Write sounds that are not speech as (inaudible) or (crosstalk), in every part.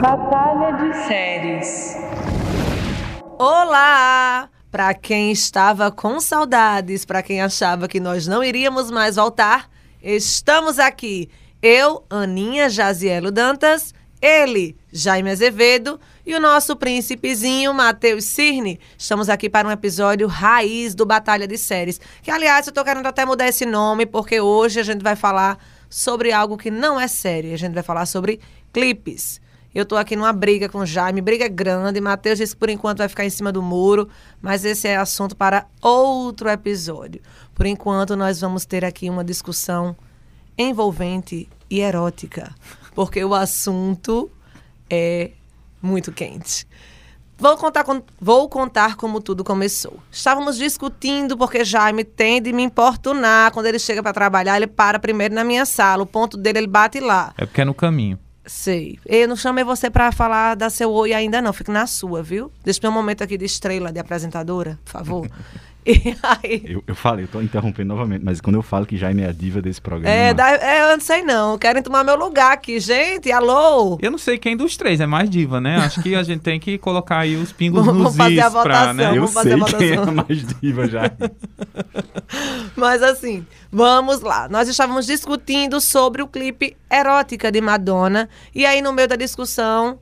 Batalha de séries. Olá! Para quem estava com saudades, para quem achava que nós não iríamos mais voltar, estamos aqui. Eu, Aninha Jazielo Dantas, ele, Jaime Azevedo e o nosso príncipezinho, Matheus Cirne. Estamos aqui para um episódio raiz do Batalha de Séries. Que, aliás, eu estou querendo até mudar esse nome, porque hoje a gente vai falar sobre algo que não é série. A gente vai falar sobre clipes. Eu estou aqui numa briga com o Jaime, briga grande. Matheus disse que por enquanto vai ficar em cima do muro, mas esse é assunto para outro episódio. Por enquanto, nós vamos ter aqui uma discussão envolvente e erótica, porque o assunto é muito quente. Vou contar, com, vou contar como tudo começou. Estávamos discutindo porque Jaime tem de me importunar. Quando ele chega para trabalhar, ele para primeiro na minha sala. O ponto dele, ele bate lá. É porque é no caminho. Sei. Eu não chamei você para falar da seu oi ainda não. Fique na sua, viu? Deixa eu um momento aqui de estrela, de apresentadora, por favor. (laughs) (laughs) E aí... eu, eu falei, eu tô interrompendo novamente, mas quando eu falo que Jaime é a diva desse programa. É, da, é eu não sei não. Querem tomar meu lugar aqui, gente. Alô? Eu não sei quem dos três é mais diva, né? Acho que a gente tem que colocar aí os (laughs) pingos nos Vamos fazer a votação. Pra, né? Eu sei quem é mais diva já. (laughs) mas assim, vamos lá. Nós estávamos discutindo sobre o clipe Erótica de Madonna. E aí, no meio da discussão,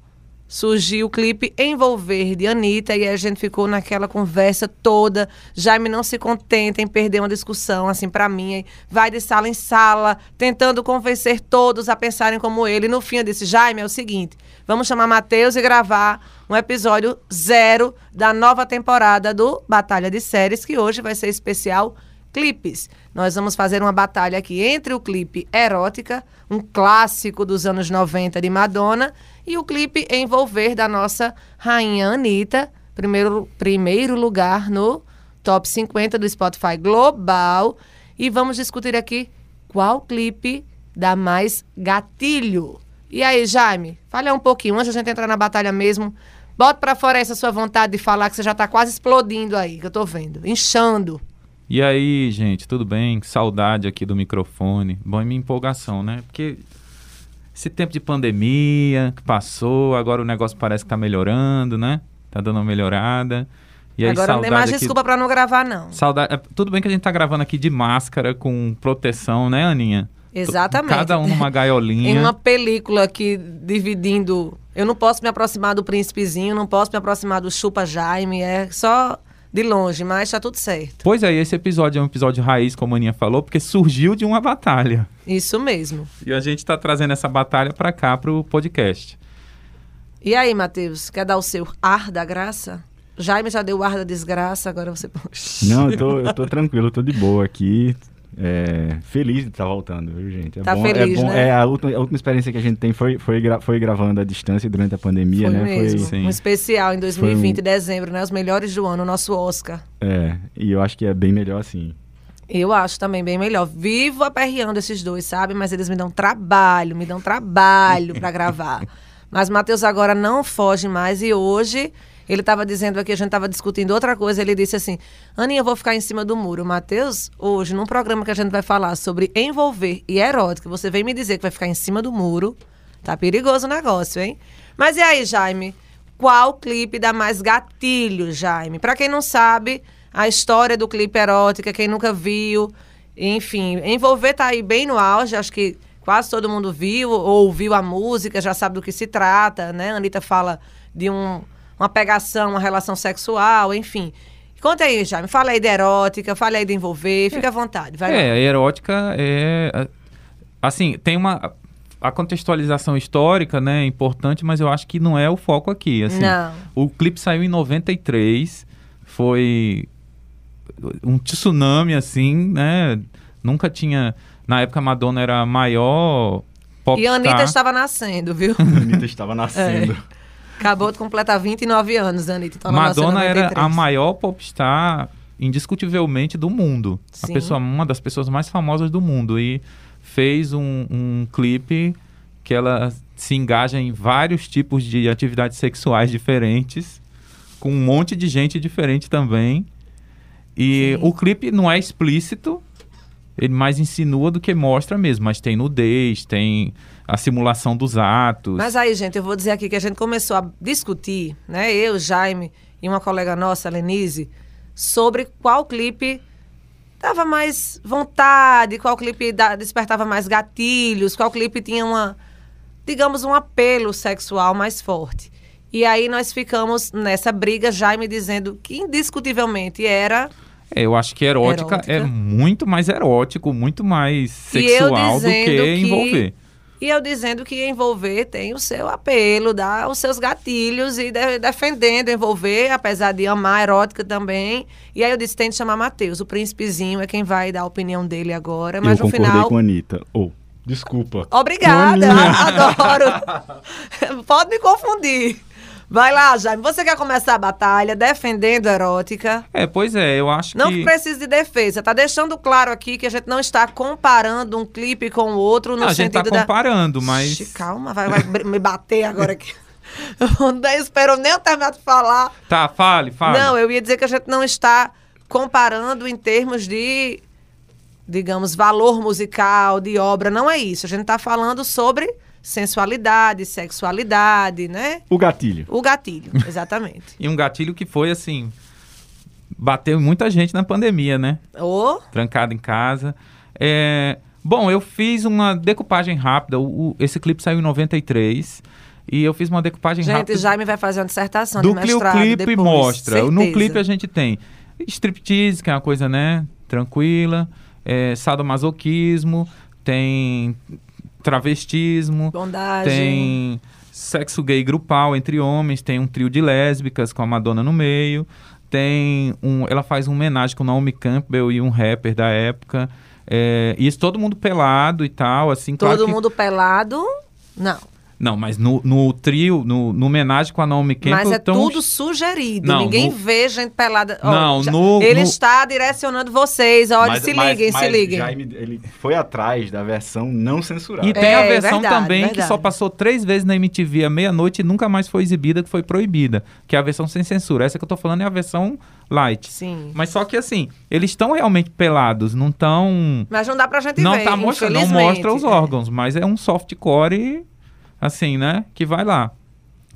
surgiu o clipe Envolver de Anitta e a gente ficou naquela conversa toda. Jaime não se contenta em perder uma discussão, assim, para mim. Vai de sala em sala, tentando convencer todos a pensarem como ele. No fim eu disse: Jaime, é o seguinte, vamos chamar Matheus e gravar um episódio zero da nova temporada do Batalha de Séries, que hoje vai ser especial clipes. Nós vamos fazer uma batalha aqui entre o clipe Erótica, um clássico dos anos 90 de Madonna, e o clipe Envolver da nossa rainha Anitta, primeiro, primeiro lugar no top 50 do Spotify Global. E vamos discutir aqui qual clipe dá mais gatilho. E aí, Jaime, fale um pouquinho, antes de a gente entrar na batalha mesmo. Bota para fora essa sua vontade de falar que você já está quase explodindo aí, que eu estou vendo, inchando. E aí, gente, tudo bem? Saudade aqui do microfone. Bom, é minha empolgação, né? Porque esse tempo de pandemia que passou, agora o negócio parece que tá melhorando, né? Tá dando uma melhorada. E aí, agora não tem mais desculpa para não gravar, não. Saudade. É, tudo bem que a gente tá gravando aqui de máscara, com proteção, né, Aninha? Exatamente. Cada um numa gaiolinha. (laughs) em uma película aqui dividindo. Eu não posso me aproximar do príncipezinho, não posso me aproximar do Chupa Jaime, é só de longe, mas tá tudo certo. Pois é, esse episódio é um episódio raiz, como a Aninha falou, porque surgiu de uma batalha. Isso mesmo. E a gente tá trazendo essa batalha para cá, pro podcast. E aí, Matheus, quer dar o seu ar da graça? Jaime já deu o ar da desgraça, agora você pode. Não, eu tô, eu tô tranquilo, eu tô de boa aqui. É, feliz de estar tá voltando, viu, gente? É tá bom, feliz, é bom, né? É, a última, a última experiência que a gente tem foi, foi, gra, foi gravando à distância durante a pandemia, foi né? Mesmo. Foi um especial em 2020, um... dezembro, né? Os melhores do ano, o nosso Oscar. É, e eu acho que é bem melhor assim. Eu acho também bem melhor. Vivo aperreando esses dois, sabe? Mas eles me dão trabalho, me dão trabalho para (laughs) gravar. Mas Matheus agora não foge mais e hoje ele estava dizendo aqui, a gente estava discutindo outra coisa, ele disse assim: Aninha, eu vou ficar em cima do muro. Matheus, hoje, num programa que a gente vai falar sobre envolver e erótica, você vem me dizer que vai ficar em cima do muro. Tá perigoso o negócio, hein? Mas e aí, Jaime? Qual clipe dá mais gatilho, Jaime? Para quem não sabe, a história do clipe erótica, quem nunca viu, enfim, envolver tá aí bem no auge, acho que quase todo mundo viu, ou ouviu a música, já sabe do que se trata, né? A Anitta fala de um uma pegação, uma relação sexual, enfim. Conta aí, Jaime. Fala aí da erótica, fala aí de envolver, fica à vontade. Vai é, lá. a erótica é. Assim, tem uma. A contextualização histórica, né, é importante, mas eu acho que não é o foco aqui. Assim, não. O clipe saiu em 93, foi um tsunami, assim, né? Nunca tinha. Na época, Madonna era a maior pop E a Anitta estava nascendo, viu? a Anitta estava (laughs) nascendo. É. Acabou de completar 29 anos, Anitta. Então Madonna era a maior popstar, indiscutivelmente, do mundo. A pessoa, uma das pessoas mais famosas do mundo. E fez um, um clipe que ela se engaja em vários tipos de atividades sexuais diferentes, com um monte de gente diferente também. E Sim. o clipe não é explícito, ele mais insinua do que mostra mesmo, mas tem nudez, tem a simulação dos atos. Mas aí, gente, eu vou dizer aqui que a gente começou a discutir, né? Eu, Jaime e uma colega nossa, Lenise, sobre qual clipe dava mais vontade, qual clipe despertava mais gatilhos, qual clipe tinha uma, digamos, um apelo sexual mais forte. E aí nós ficamos nessa briga, Jaime dizendo que indiscutivelmente era É, eu acho que erótica, Erótica. é muito mais erótico, muito mais sexual do que, que- envolver. E eu dizendo que envolver tem o seu apelo, dá os seus gatilhos e de- defendendo envolver, apesar de amar erótica também. E aí eu disse, tem de chamar Matheus, o príncipezinho é quem vai dar a opinião dele agora, mas eu no final... com a Anitta. Ou, desculpa. Obrigada, Aninha. (laughs) adoro. (laughs) Pode me confundir. Vai lá, Jaime, você quer começar a batalha defendendo a erótica? É, pois é, eu acho Não que... precisa de defesa. Tá deixando claro aqui que a gente não está comparando um clipe com o outro no Não, a gente tá sentido da... comparando, mas... Calma, vai, vai me bater agora aqui. (laughs) Não esperou nem eu terminar de falar. Tá, fale, fale. Não, eu ia dizer que a gente não está comparando em termos de, digamos, valor musical, de obra. Não é isso. A gente está falando sobre sensualidade, sexualidade, né? O gatilho. O gatilho, (laughs) exatamente. E um gatilho que foi, assim... Bateu muita gente na pandemia, né? Ou trancado em casa. É, bom, eu fiz uma decupagem rápida. O, o- esse clipe saiu em 93. E eu fiz uma decupagem gente, rápida. Jaime vai fazer uma dissertação do de que o mestrado clipe depois, mostra. No certeza. clipe a gente tem striptease, que é uma coisa, né, tranquila. É, sadomasoquismo. Tem travestismo. Bondagem. Tem sexo gay grupal entre homens, tem um trio de lésbicas com a Madonna no meio, tem um, ela faz uma homenagem com Naomi Campbell e um rapper da época. É, isso todo mundo pelado e tal, assim, claro Todo que- mundo pelado? Não. Não, mas no, no trio, no, no homenagem com a Naomi Campbell, Mas é tão- tudo sugerido. Não, Ninguém no- vê gente pelada. Ó, Não, já- no- Ele no- está direcionando vocês. Olha, se liguem, se liguem. Jaime, ele foi atrás da versão não censurada. E tem É, a versão verdade, também que verdade. só passou três vezes na MTV à meia-noite e nunca mais foi exibida, que foi proibida. Que é a versão sem censura. Essa que eu tô falando é a versão light. Sim. Mas só que assim, eles estão realmente pelados, não estão. Mas não dá pra gente Não ver. tá mostrando, não mostra os órgãos, mas é um softcore, assim, né? Que vai lá.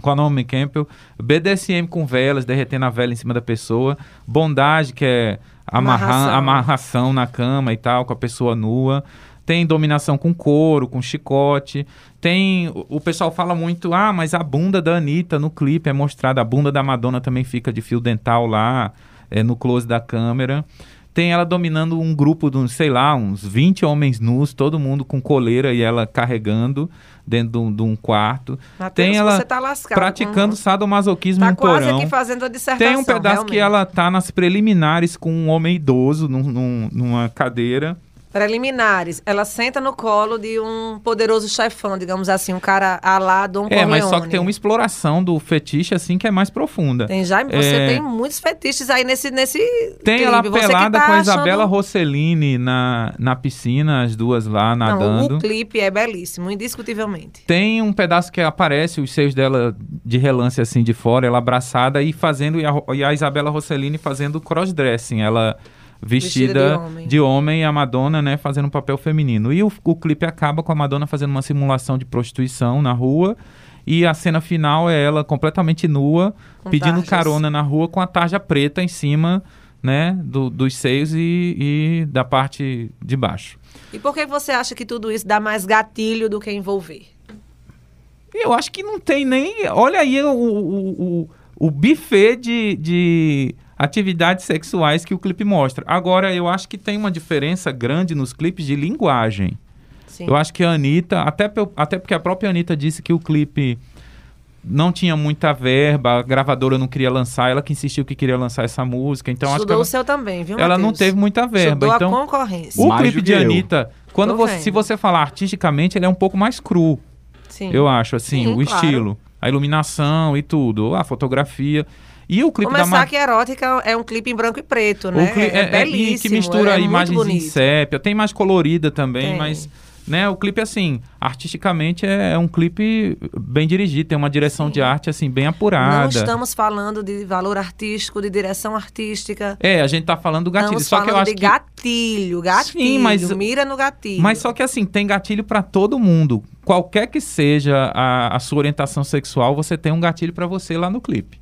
Com a Naomi Campbell, BDSM com velas, derretendo a vela em cima da pessoa, bondade, que é amarrar, Amarração. amarração na cama e tal, com a pessoa nua. Tem dominação com couro, com chicote. Tem. O, o pessoal fala muito, ah, mas a bunda da Anitta no clipe é mostrada. A bunda da Madonna também fica de fio dental lá, é, no close da câmera. Tem ela dominando um grupo de, sei lá, uns 20 homens nus, todo mundo com coleira e ela carregando dentro de um, quarto. Matheus, Tem ela você tá lascado. praticando com- sadomasoquismo Tá em quase porão. aqui fazendo a dissertação. Tem um pedaço que realmente. ela tá nas preliminares com um homem idoso num- num- numa cadeira. Preliminares. Ela senta no colo de um poderoso chefão, digamos assim, um cara alá Dom É, mas só Corleone. que tem uma exploração do fetiche assim que é mais profunda. Tem, você É. tem muitos fetiches aí nesse, nesse Tem clipe. ela Você que pelada tá com a achando- Isabela Rossellini na, na piscina, as duas lá nadando. Não, o clipe é belíssimo, indiscutivelmente. Tem um pedaço que aparece os seios dela de relance assim de fora, ela abraçada e fazendo e a, e a Isabela Rossellini fazendo crossdressing, ela Vestida vestida de homem. de homem e a Madonna, né, fazendo um papel feminino. E o, o clipe acaba com a Madonna fazendo uma simulação de prostituição na rua e a cena final é ela completamente nua, Com pedindo tarjas. carona na rua com a tarja preta em cima, né, do- dos seios e, e da parte de baixo. E por que você acha que tudo isso dá mais gatilho do que envolver? Eu acho que não tem nem. Olha aí o, o, o, o buffet de, de atividades sexuais que o clipe mostra. Agora, eu acho que tem uma diferença grande nos clipes de linguagem. Sim. Eu acho que a Anitta, até, até porque a própria Anitta disse que o clipe não tinha muita verba, a gravadora não queria lançar, ela que insistiu que queria lançar essa música. Então, acho que Estudou ela, o seu também, viu, ela não teve muita verba. Estudou Então, a concorrência. o Mais clipe de eu. Anitta, quando você, se você falar artisticamente, ele é um pouco mais cru. Sim. Eu acho, assim, Sim, o claro. estilo, a iluminação e tudo, a fotografia. E o clipe Começar da Ma- que erótica é um clipe em branco e preto, né? cli- é, é- é- belíssimo. e que mistura é imagens em sépia, tem mais colorida também, Tem. mas né, o clipe assim, artisticamente é, é um clipe bem dirigido, tem uma direção de arte assim bem apurada. Não estamos falando de valor artístico, de direção artística. É, a gente tá falando do gatilho, Estamos só que eu acho de que gatilho, gatilho. mas- Mira no gatilho. Mas só que assim, tem gatilho pra todo mundo. Qualquer que seja a, a sua orientação sexual, você tem um gatilho pra você lá no clipe.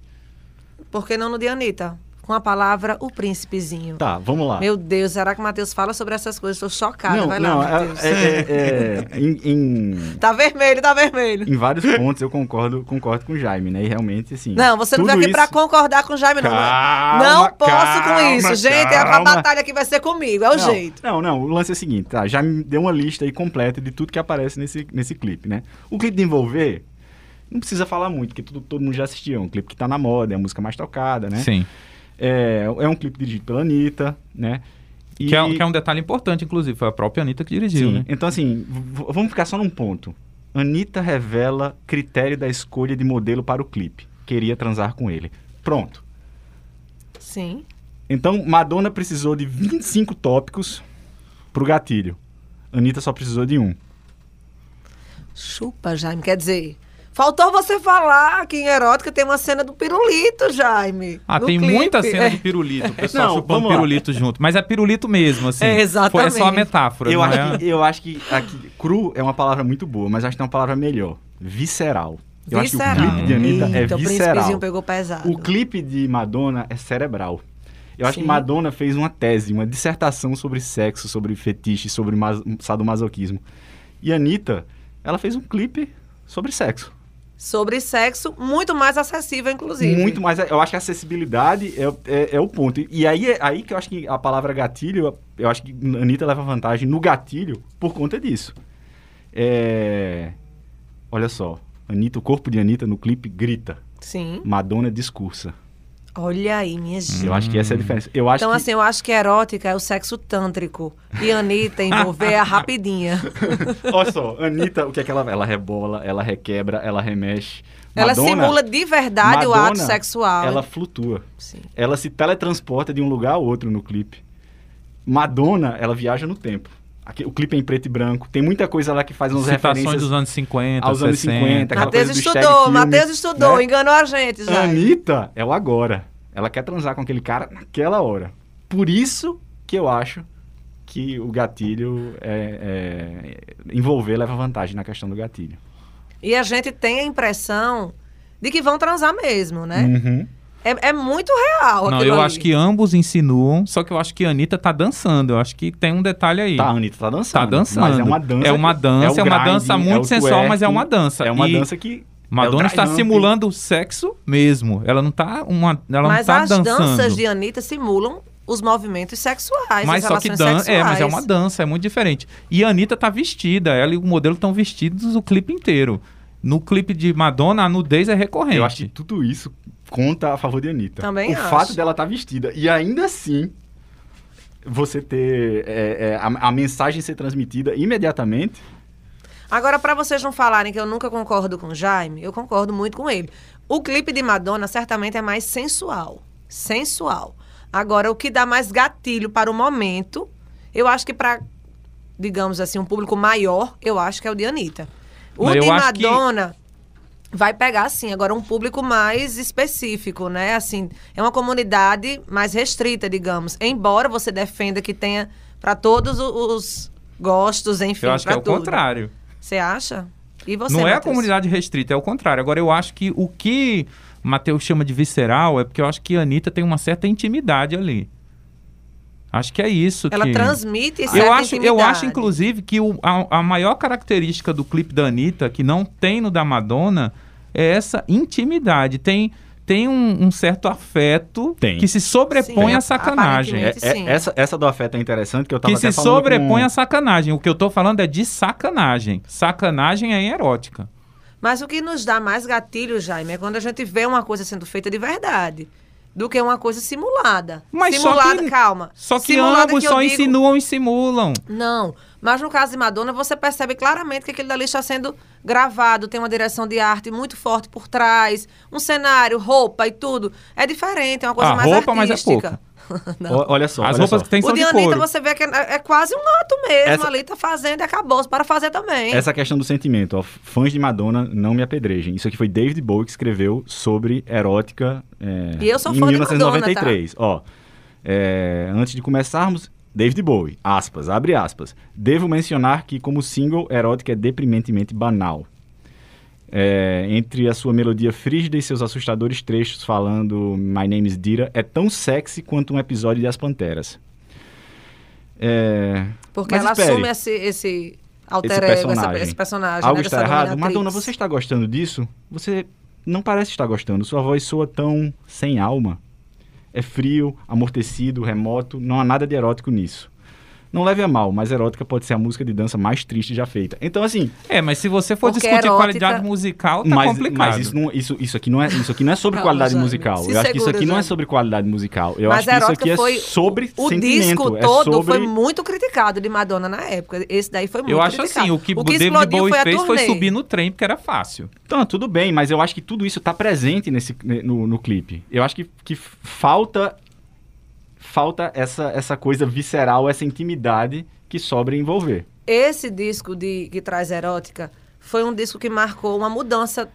Por que não no de Anitta? Com a palavra o príncipezinho. Tá, vamos lá. Meu Deus, será que o Matheus fala sobre essas coisas? Estou chocada. não, Vai lá, não, é, Matheus. é- é- é- em, em- Tá vermelho, tá vermelho. em vários pontos eu concordo, concordo com o Jaime, né? E realmente, assim. Não, você não veio aqui pra isso- concordar com o Jaime, não. Calma, não posso calma, com isso, gente. A calma. batalha aqui vai ser comigo, é o não, jeito. Não, não, o lance é o seguinte, tá? Já me deu uma lista aí completa de tudo que aparece nesse, nesse clipe, né? O clipe de Envolver, não precisa falar muito, porque tudo, todo mundo já assistiu. É um clipe que tá na moda, é a música mais tocada, né? Sim. É, é um clipe dirigido pela Anitta, né? E- Que, é, que é um detalhe importante, inclusive. Foi a própria Anitta que dirigiu, Sim. né? Então, assim, vamos ficar só num ponto. Anitta revela critério da escolha de modelo para o clipe. Queria transar com ele. Pronto. Sim. Então, Madonna precisou de 25 tópicos pro gatilho. Anitta só precisou de um. Chupa, Jaime. Quer dizer, faltou você falar que em erótica tem uma cena do pirulito, Jaime. Ah, tem clipe. muita cena É. de pirulito. O pessoal Não, chupando pirulito junto. Mas é pirulito mesmo, assim. É, exatamente. Foi só a metáfora. Eu acho, é? que, eu acho que aqui, cru é uma palavra muito boa, mas acho que tem uma palavra melhor. Visceral. Eu acho que o Visceral. clipe de Anitta é Eita, O visceral. príncipezinho pegou pesado. O clipe de Madonna é cerebral. Eu acho Sim. que Madonna fez uma tese, uma dissertação sobre sexo, sobre fetiche, sobre mas- sadomasoquismo. E Anitta, ela fez um clipe sobre sexo. Sobre sexo, muito mais acessível, inclusive. Muito mais. Eu acho que a acessibilidade é, é, é o ponto. E aí, é aí que eu acho que a palavra gatilho, eu acho que a Anitta leva vantagem no gatilho por conta disso. É... Olha só. Anitta, o corpo de Anitta no clipe grita. Sim. Madonna discursa. Olha aí, minha gente. Eu acho que essa é a diferença. Eu acho Então, que... assim, eu acho que erótica é o sexo tântrico. E Anitta envolver a rapidinha. (laughs) Olha só, Anitta, o que é que ela Ela rebola, ela requebra, ela remexe. Ela Madonna, simula de verdade o ato Madonna, sexual. Ela flutua. Sim. Ela se teletransporta de um lugar a outro no clipe. Madonna, ela viaja no tempo. Aqui- o clipe é em preto e branco. Tem muita coisa lá que faz umas Citações referências dos anos 50, aos anos 60. 50. aquela Matheus coisa do estudou, Matheus estudou, né? enganou a gente já. Anitta é o agora. Ela quer transar com aquele cara naquela hora. Por isso que eu acho que o gatilho é, é- envolver leva vantagem na questão do gatilho. E a gente tem a impressão de que vão transar mesmo, né? Uhum. É, é muito real Não, eu ali. acho que ambos insinuam, só que eu acho que a Anitta tá dançando. Eu acho que tem um detalhe aí. Tá, a Anitta tá dançando. Tá dançando. Mas é uma dança. É uma que- dança, é o uma grinding, dança é muito o sensual, mas é uma dança. É uma E dança que. Madonna é está simulando sexo mesmo. Ela não tá uma, ela Mas não tá as dançando. danças de Anitta simulam os movimentos sexuais, mas as só que relações dan sexuais. é, mas é uma dança, é muito diferente. E a Anitta tá vestida, ela e o modelo estão vestidos o clipe inteiro. No clipe de Madonna, a nudez é recorrente. Eu acho que tudo isso conta a favor de Anitta. Também o acho. fato dela estar vestida e ainda assim você ter é, é, a, a mensagem ser transmitida imediatamente. Agora, pra vocês não falarem que eu nunca concordo com o Jaime, eu concordo muito com ele. O clipe de Madonna certamente é mais sensual. Sensual. Agora, o que dá mais gatilho para o momento, eu acho que para, digamos assim, um público maior, eu acho que é o de Anitta. O de Madonna vai pegar, sim, agora um público mais específico, né? Assim, é uma comunidade mais restrita, digamos. Embora você defenda que tenha para todos o- os gostos, enfim, eu acho que é o tudo. contrário. Você acha? E você, não é a comunidade restrita, é o contrário. Agora, eu acho que o que Matheus chama de visceral é porque eu acho que a Anitta tem uma certa intimidade ali. Acho que é isso Ela que... transmite certa eu acho, eu intimidade. acho, inclusive, que o- a, a maior característica do clipe da Anitta, que não tem no da Madonna, é essa intimidade. Tem, tem um, um certo afeto Tem. que se sobrepõe Sim, à sacanagem. É- é- essa, essa do afeto é interessante que eu tava Que até se falando sobrepõe com... à sacanagem. O que eu tô falando é de sacanagem. Sacanagem é erótica. Mas o que nos dá mais gatilho, Jaime, é quando a gente vê uma coisa sendo feita de verdade. Do que uma coisa simulada. Mas só simulada, que- calma. Só que Simulada ambos eu só digo- insinuam e simulam. Não, mas no caso de Madonna, você percebe claramente que aquele dali está sendo gravado, tem uma direção de arte muito forte por trás, um cenário, roupa e tudo. É diferente, é uma coisa Ah, mais roupa, mas é artística. (laughs) O- olha só, As olha roupas só. que tem O são de de Anitta, couro. você vê que é, é quase um ato mesmo Essa- ali, tá fazendo e acabou, para fazer também. Essa questão do sentimento, ó, fãs de Madonna não me apedrejem. Isso aqui foi David Bowie que escreveu sobre erótica é, E eu sou em fã de 1993. Ó, é, antes de começarmos, David Bowie, aspas, abre aspas. Devo mencionar que como single, erótica é deprimentemente banal. É, entre a sua melodia frígida e seus assustadores trechos falando My Name is Dira, é tão sexy quanto um episódio de As Panteras. É, Porque ela espere. assume esse, esse alter Esse ego, essa- personagem. esse personagem. Algo né, está errado? Madonna, você está gostando disso? Você não parece estar gostando. Sua voz soa tão sem alma. É frio, amortecido, remoto. Não há nada de erótico nisso. Não leve a mal, mas erótica pode ser a música de dança mais triste já feita. Então, assim, É, mas se você for Porque discutir erótica- qualidade musical, tá mas, complicado. mas isso, não, isso, isso, aqui não é, isso aqui não é sobre Calma, qualidade Jaime. musical. Se Eu acho que isso segura, aqui não é sobre qualidade musical. Eu Mas acho que isso erótica aqui é foi sobre O sentimento. disco é todo sobre... foi muito criticado de Madonna na época. Esse daí foi muito Eu acho criticado. assim, o que o, David explodiu Bowie fez foi subir no trem, porque era fácil. Então, tudo bem, mas eu acho que tudo isso está presente nesse, no, no clipe. Eu acho que, que falta falta essa, essa coisa visceral, essa intimidade que sobra envolver. Esse disco de que traz erótica foi um disco que marcou uma mudança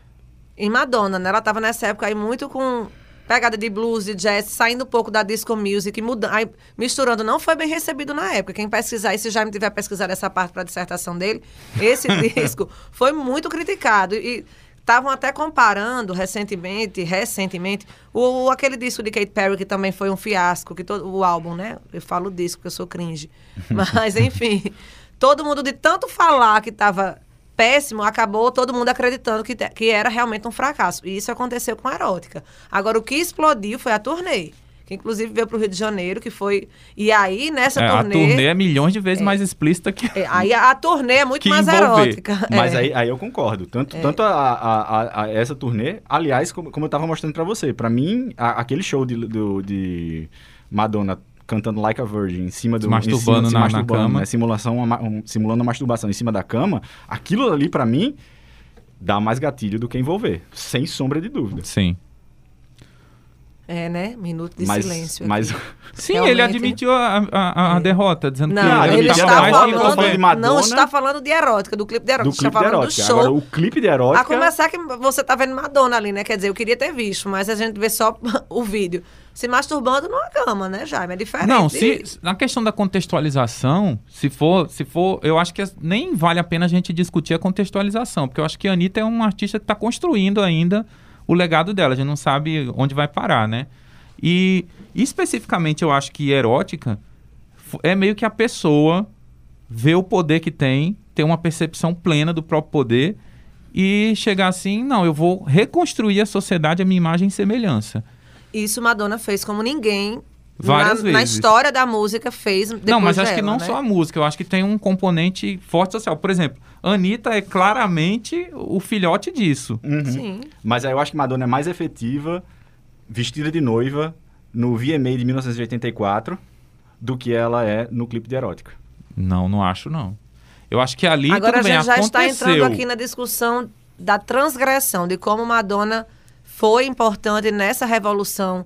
em Madonna, né? Ela tava nessa época aí muito com pegada de blues, de jazz, saindo um pouco da disco music, muda, aí, misturando. Não foi bem recebido na época. Quem pesquisar, e se já me tiver pesquisado essa parte para a dissertação dele, esse (laughs) disco foi muito criticado. E estavam até comparando recentemente, recentemente, o, aquele disco de Kate Perry, que também foi um fiasco, que todo, o álbum, né? Eu falo disco, porque eu sou cringe. (laughs) Mas, enfim, todo mundo de tanto falar que estava péssimo, acabou todo mundo acreditando que, que era realmente um fracasso. E isso aconteceu com a Erótica. Agora, o que explodiu foi a turnê. Que inclusive veio para o Rio de Janeiro, que foi. E aí, nessa É, a turnê. turnê é milhões de vezes mais explícita que. é, aí a, a turnê é muito Que mais envolver. erótica. (laughs) Mas É. aí, aí eu concordo. Tanto, tanto a, a- a- a essa turnê, aliás, como, como eu tava mostrando pra você, pra mim, a- aquele show de, do- de Madonna cantando Like a Virgin em cima do. Masturbando em cima, na- na masturbando, cama. né, simulação, uma- um- simulando a masturbação em cima da cama, aquilo ali, pra mim, dá mais gatilho do que envolver. Sem sombra de dúvida. Sim. É, né? Minuto de mas, silêncio. mas (laughs) Sim, Realmente. ele admitiu a, a- a derrota, dizendo Não, que Não, ele, ele está falando, de Madonna. não está falando de erótica, do clipe de erótica, do está clipe de falando erótica. do show. Agora, o clipe de erótica. A começar que você tá vendo Madonna ali, né? Quer dizer, eu queria ter visto, mas a gente vê só (laughs) o vídeo. Se masturbando numa cama, né, Jaime? É diferente. Não, se na questão da contextualização, se for, se for, eu acho que nem vale a pena a gente discutir a contextualização, porque eu acho que a Anitta é uma artista que está construindo ainda o legado dela, a gente não sabe onde vai parar, né? E especificamente eu acho que erótica é meio que a pessoa vê o poder que tem, ter uma percepção plena do próprio poder e chegar assim, não, eu vou reconstruir a sociedade a minha imagem e semelhança. Isso Madonna fez como ninguém Várias na, na vezes. história da música fez depois não, mas acho que dela, não né? só a música, eu acho que tem um componente forte social. Por exemplo, Anitta é claramente o filhote disso. Uhum. Sim. Mas aí eu acho que Madonna é mais efetiva vestida de noiva no VMA de 1984 do que ela é no clipe de erótica. Não, não acho, não. Eu acho que ali Agora a tudo bem, gente já está aconteceu. entrando aqui na discussão da transgressão, de como Madonna foi importante nessa revolução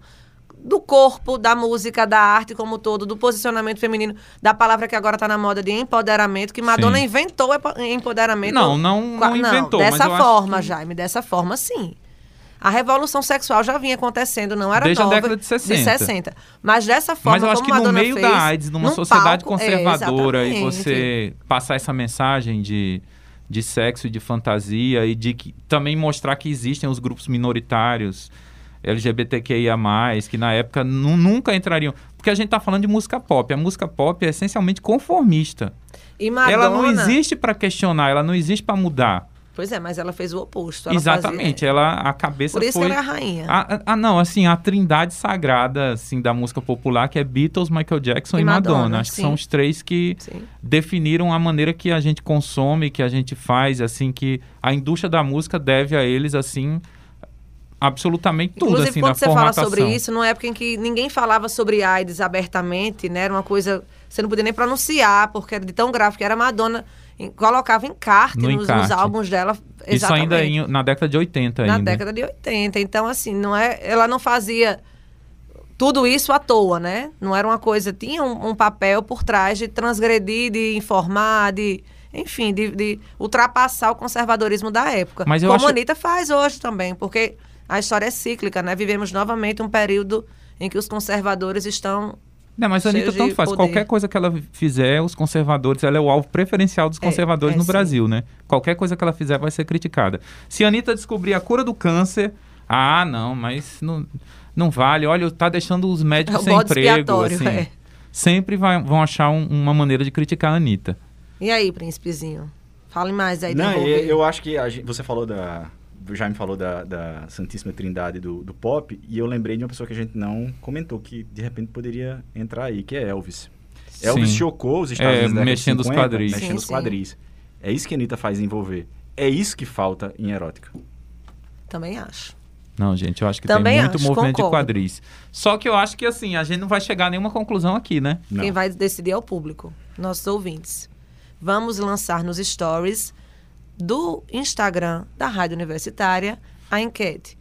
do corpo, da música, da arte como um todo, do posicionamento feminino, da palavra que agora está na moda de empoderamento, que Madonna Sim. inventou empoderamento. Não, não- não inventou, mas dessa forma, que- Jaime, dessa forma sim. A revolução sexual já vinha acontecendo, não era Desde a nova. década de 60. 60. Mas dessa forma, Mas eu acho que no Madonna meio fez, da AIDS, numa num sociedade palco- é, conservadora, e exatamente. você passar essa mensagem de, de sexo e de fantasia, e de que, também mostrar que existem os grupos minoritários, LGBTQIA, que na época nu- nunca entrariam. Porque a gente tá falando de música pop. A música pop é essencialmente conformista. E Madonna, Ela não existe para questionar, ela não existe para mudar. Pois é, mas ela fez o oposto. Ela Exatamente, fazia- ela a cabeça Por isso foi que ela é a rainha. Ah, não, assim, a trindade sagrada assim, da música popular, que é Beatles, Michael Jackson e, E Madonna. Madonna, Acho que são os três que Sim. definiram a maneira que a gente consome, que a gente faz, assim, que a indústria da música deve a eles, assim, absolutamente tudo, Inclusive, assim, quando na você formatação. fala sobre isso, numa época em que ninguém falava sobre AIDS abertamente, né? Era uma coisa. Você não podia nem pronunciar, porque era de tão grave que era Madonna. colocava encarte, No nos, encarte. nos álbuns dela. Isso Exatamente. ainda em- na década de 80 na ainda. década de 80. Então, assim, não é, ela não fazia tudo isso à toa, né? Não era uma coisa, tinha um, um papel por trás de transgredir, de informar, de, enfim, de, de ultrapassar o conservadorismo da época. Mas eu Como acho- a Anitta faz hoje também, porque a história é cíclica, né? Vivemos novamente um período em que os conservadores estão Não, mas a Anitta tanto faz. poder. Qualquer coisa que ela fizer, os conservadores, ela é o alvo preferencial dos É, conservadores é no sim. Brasil, né? Qualquer coisa que ela fizer vai ser criticada. Se a Anitta descobrir a cura do câncer, ah, não, mas não, não vale. Olha, tá deixando os É médicos o sem emprego. Assim. é. Sempre vai- vão achar um- uma maneira de criticar a Anitta. E aí, príncipezinho? Fale mais aí Não, eu, eu acho que a gente- você falou da. O Jaime falou da, da Santíssima Trindade do, do pop, e eu lembrei de uma pessoa que a gente não comentou, que de repente poderia entrar aí, que é Elvis. Elvis Sim. chocou os Estados É, Unidos mexendo os 50, quadris. Mexendo Sim, os sim. quadris. É isso que a Anitta faz envolver. É isso que falta em erótica. Também acho. Não, gente, eu acho que Também tem muito acho, movimento concordo. de quadris. Só que eu acho que, assim, a gente não vai chegar a nenhuma conclusão aqui, né? Não. Quem vai decidir é o público, nossos ouvintes. Vamos lançar nos stories do Instagram da Rádio Universitária a enquete.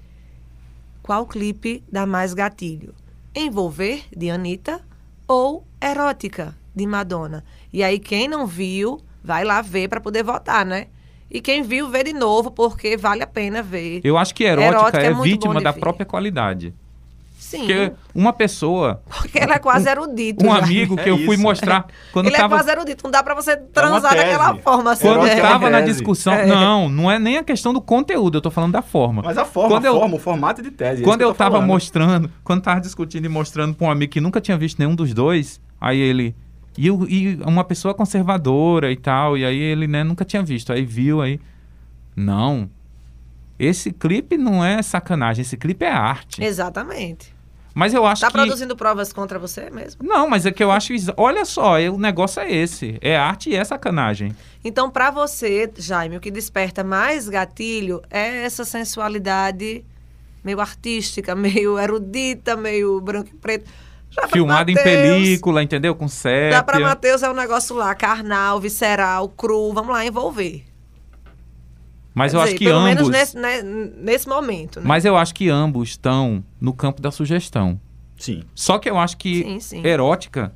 Qual clipe dá mais gatilho? Envolver, de Anitta, ou Erótica, de Madonna? E aí, quem não viu, vai lá ver para poder votar, né? E quem viu, vê de novo, porque vale a pena ver. Eu acho que erótica, Erótica é é, vítima da ver. própria qualidade. Sim, Porque uma pessoa, porque ela é quase erudito. um já. amigo que É eu fui isso. mostrar (laughs) quando Ele é tava quase erudito, não dá pra você transar tese. daquela forma assim. quando né? é uma tava na discussão, É. não, não é nem a questão do conteúdo, eu tô falando da forma. Mas a forma, Quando a eu- forma, o formato de tese. é Quando eu que tô tava falando. mostrando, quando tava discutindo e mostrando pra um amigo que nunca tinha visto nenhum dos dois, aí ele. E, eu- e uma pessoa conservadora e tal, e aí ele né, nunca tinha visto. Aí viu, aí. Não. Esse clipe não é sacanagem, esse clipe é arte. Exatamente. Mas eu acho Tá que. produzindo provas contra você mesmo? Não, mas é que eu acho. Olha só, é- o negócio é esse. É arte e é sacanagem. Então, pra você, Jaime, o que desperta mais gatilho é essa sensualidade meio artística, (laughs) meio erudita, meio branco e preto. Filmado em película, entendeu? Com sépia. Já pra Matheus é um negócio lá, carnal, visceral, cru. Vamos lá, envolver. Mas Quer eu dizer, acho que pelo ambos. menos nesse, né, nesse momento, né? Mas eu acho que ambos estão no campo da sugestão. Sim. Só que eu acho que Sim, sim. erótica,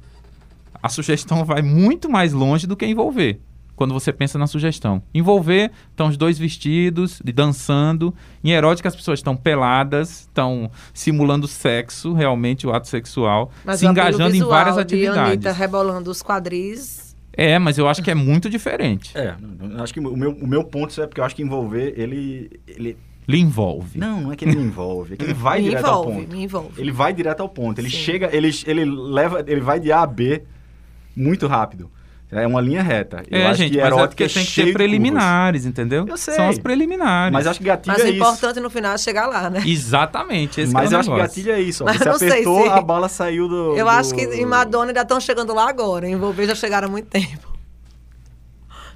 a sugestão vai muito mais longe do que envolver. Quando você pensa na sugestão. Envolver, estão os dois vestidos, dançando. Em erótica, as pessoas estão peladas, estão simulando sexo, realmente o ato sexual, Mas se engajando em várias de atividades. Anitta rebolando os quadris. É, mas eu acho que é muito diferente. É, acho que o meu, o meu ponto é porque eu acho que envolver, ele. ele Lhe envolve. não, não é que ele me envolve, é que ele vai me direto ao envolve, ponto. me envolve. Ele vai direto ao ponto. Ele Sim. chega, ele, ele leva, ele vai de A a B muito rápido. É uma linha reta. Eu É, acho gente, que mas é erótica porque tem que ter preliminares, entendeu? Eu sei. São as preliminares. Mas acho que gatilho Mas o é isso. importante no final é chegar lá, né? Exatamente, esse Mas que é eu o acho que gatilho é isso. ó. Mas Você não sei apertou, se- a bala saiu do. Eu do- acho que em Madonna ainda estão chegando lá agora. Envolver já chegaram há muito tempo.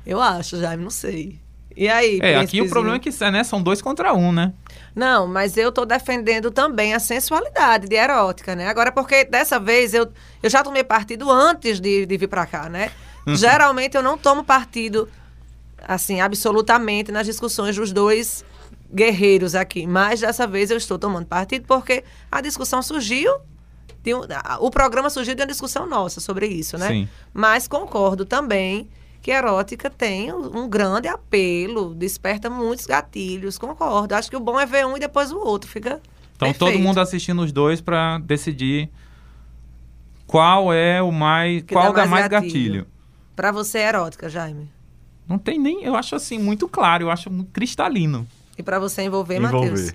Eu acho, Jaime, não sei. E aí? É, aqui o problema é que né, são dois contra um, né? Não, mas eu tô defendendo também a sensualidade de erótica, né? Agora, porque dessa vez eu, eu já tomei partido antes de, de vir pra cá, né? (laughs) Geralmente eu não tomo partido, assim, absolutamente nas discussões dos dois guerreiros aqui. Mas dessa vez eu estou tomando partido porque a discussão surgiu. um- o programa surgiu de uma discussão nossa sobre isso, né? Sim. Mas concordo também que erótica tem um grande apelo, desperta muitos gatilhos, concordo. Acho que o bom é ver um e depois o outro, fica Então todo perfeito. mundo assistindo os dois pra decidir qual é o mais. Que qual dá dá mais mais gatilho. gatilho. Pra você é erótica, Jaime. Não tem nem. Eu acho assim, muito claro, eu acho muito cristalino. E pra você envolver, Envolver. Matheus.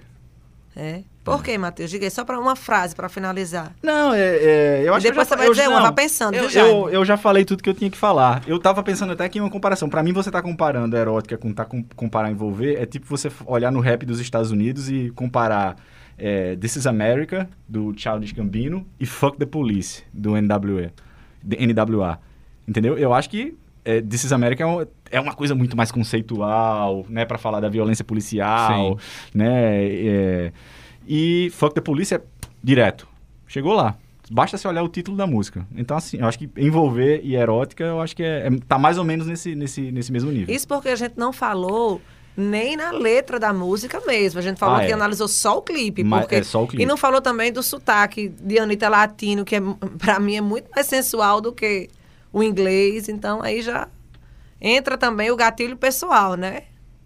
É. Por que, Matheus? Diga aí, só pra uma frase pra finalizar. Não, é, é, eu E acho que eu depois já você vai eu- dizer uma, não, vá pensando, eu, viu, Jaime? eu, eu já falei tudo que eu tinha que falar. Eu tava pensando até aqui em uma comparação. Pra mim, você tá comparando a erótica com tá com, comparar envolver, é tipo você olhar no rap dos Estados Unidos e comparar é, This is America, do Childish Gambino, e Fuck the Police, do NWA. NWA. Entendeu? Eu acho que é, This is America é, um- é uma coisa muito mais conceitual, né? Pra falar da violência policial, Sim. né? é, E Fuck the Police é direto. Chegou lá. Basta você olhar o título da música. Então, assim, eu acho que envolver e erótica, eu acho que é, é tá mais ou menos nesse, nesse, nesse mesmo nível. Isso porque a gente não falou nem na letra da música mesmo. A gente falou Ah, que é. analisou só o clipe. Mas porque... é só o clipe. E não falou também do sotaque de Anitta Latino, que é, (laughs) pra mim é muito mais sensual do que o inglês. Então aí já entra também o gatilho pessoal, né?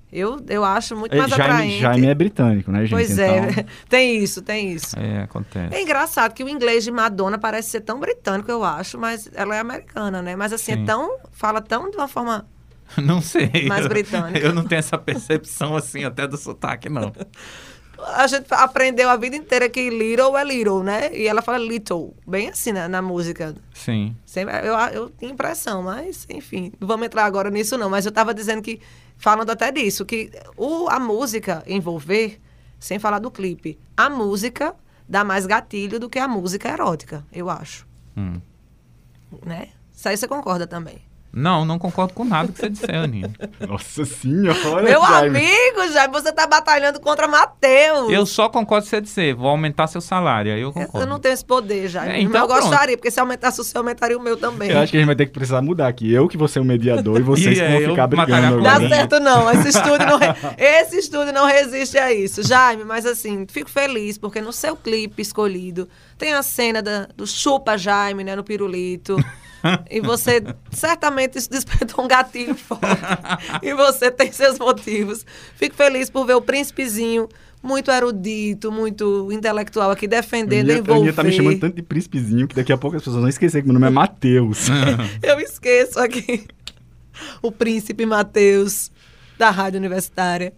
Eu, eu acho muito É, mais Jaime, atraente. Jaime é britânico, né, gente? Pois Então, é, (laughs) tem isso, tem isso. É, acontece. É engraçado que o inglês de Madonna parece ser tão britânico, eu acho, mas ela é americana, né? Mas assim, Sim. é tão. Fala tão de uma forma. (laughs) Não sei. Mais eu- britânico. Eu não tenho essa percepção assim até do sotaque, não. (laughs) A gente aprendeu a vida inteira que little é little, né? E ela fala little, bem assim na, na música. Sim. Sempre, eu, eu tinha impressão, mas enfim, não vamos entrar agora nisso não. Mas eu tava dizendo que, falando até disso, que o, a música envolver, sem falar do clipe, a música dá mais gatilho do que a música erótica, eu acho, Hum. né? Isso aí você concorda também. Não, não concordo com nada que você disser, Aninha. Nossa senhora, Meu Jaime. amigo, Jaime, você tá batalhando contra Matheus. Eu só concordo com você dizer, vou aumentar seu salário. Aí eu concordo. Eu não tenho esse poder, Jaime. É, então eu pronto. gostaria, porque se aumentasse o seu, aumentaria o meu também. Eu acho que a gente vai ter que precisar mudar aqui. Eu que vou ser o mediador e (laughs) vocês E que é, vão eu ficar brigando Dá alguém. certo não, esse estúdio não, re- (laughs) esse estúdio não resiste a isso. Jaime, mas assim, fico feliz porque no seu clipe escolhido tem a cena da- do chupa Jaime, né, no pirulito. (laughs) (laughs) E você, certamente isso despertou um gatilho (laughs) forte. E você tem seus motivos. Fico feliz por ver o príncipezinho muito erudito, muito intelectual aqui defendendo, A Aninha- a envolver. tá me chamando tanto de príncipezinho que daqui a pouco as pessoas vão esquecer que meu nome é Matheus. (laughs) Eu esqueço aqui o príncipe Matheus da Rádio Universitária.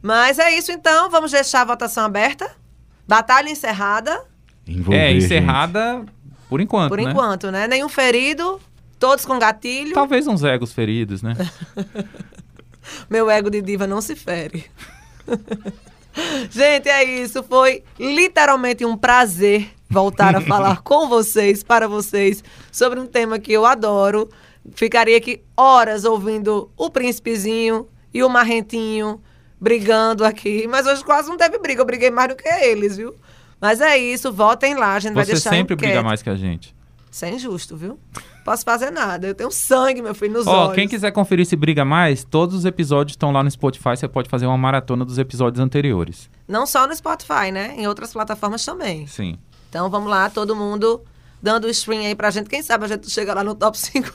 Mas é isso então, vamos deixar a votação aberta. Batalha encerrada, Envolver, É, gente. Por enquanto, por né? enquanto, né? Nenhum ferido, todos com gatilho. Talvez uns egos feridos, né? (laughs) Meu ego de diva não se fere. (laughs) Gente, é isso. Foi literalmente um prazer voltar a falar (laughs) com vocês, para vocês, sobre um tema que eu adoro. Ficaria aqui horas ouvindo o príncipezinho e o marrentinho brigando aqui. Mas hoje quase não teve briga. Eu briguei mais do que eles, viu? Mas é isso. Votem lá. A gente vai Você deixar sempre enquete. briga mais que a gente. Isso é injusto, viu? Posso fazer nada. Eu tenho sangue, meu filho, nos Ó, olhos. quem quiser conferir se briga mais, todos os episódios estão lá no Spotify. Você pode fazer uma maratona dos episódios anteriores. Não só no Spotify, né? Em outras plataformas também. Sim. Então vamos lá, todo mundo dando o stream aí pra gente. Quem sabe a gente chega lá no top 50.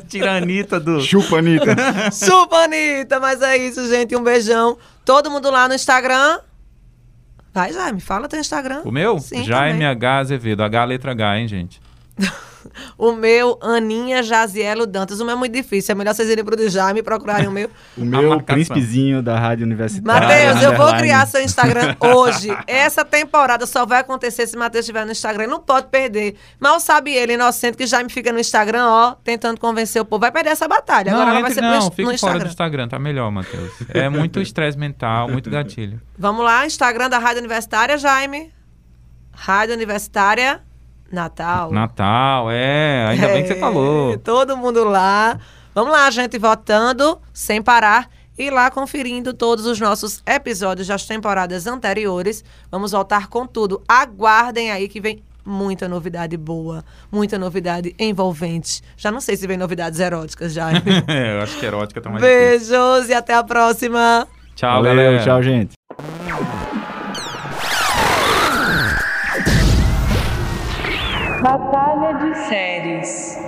(laughs) Tiranita do. Chupa, Anitta. (laughs) Chupa, Anitta! Mas é isso, gente. Um beijão. Todo mundo lá no Instagram. Vai, Jaime, fala teu Instagram. O meu? Sim, Jaime também. H. Azevedo. H letra H, hein, gente? (laughs) (laughs) O meu, Aninha Jazielo Dantas. O meu é muito difícil. É melhor vocês irem pro Jaime e procurarem o meu. (laughs) O meu príncipezinho da Rádio Universitária. Matheus, eu vou criar seu Instagram (laughs) hoje. Essa temporada só vai acontecer se Matheus estiver no Instagram. Não pode perder. Mal sabe ele, inocente, que Jaime fica no Instagram, ó, tentando convencer o povo. Vai perder essa batalha. Agora ela vai ser não, no, fica no fora Instagram. do Instagram, tá melhor, Matheus. É muito estresse mental, muito gatilho. Vamos lá, Instagram da Rádio Universitária, Jaime. Rádio Universitária Natal. Natal, é, ainda bem que você É, falou. Todo mundo lá. Vamos lá, gente, votando sem parar. E lá conferindo todos os nossos episódios das temporadas anteriores. Vamos voltar com tudo. Aguardem aí que vem muita novidade boa, muita novidade envolvente. Já não sei se vem novidades eróticas, Jaime. (laughs) É, eu acho que erótica tá mais difícil. Beijos e até a próxima. Tchau, Valeu, galera. tchau, gente. Batalha de séries.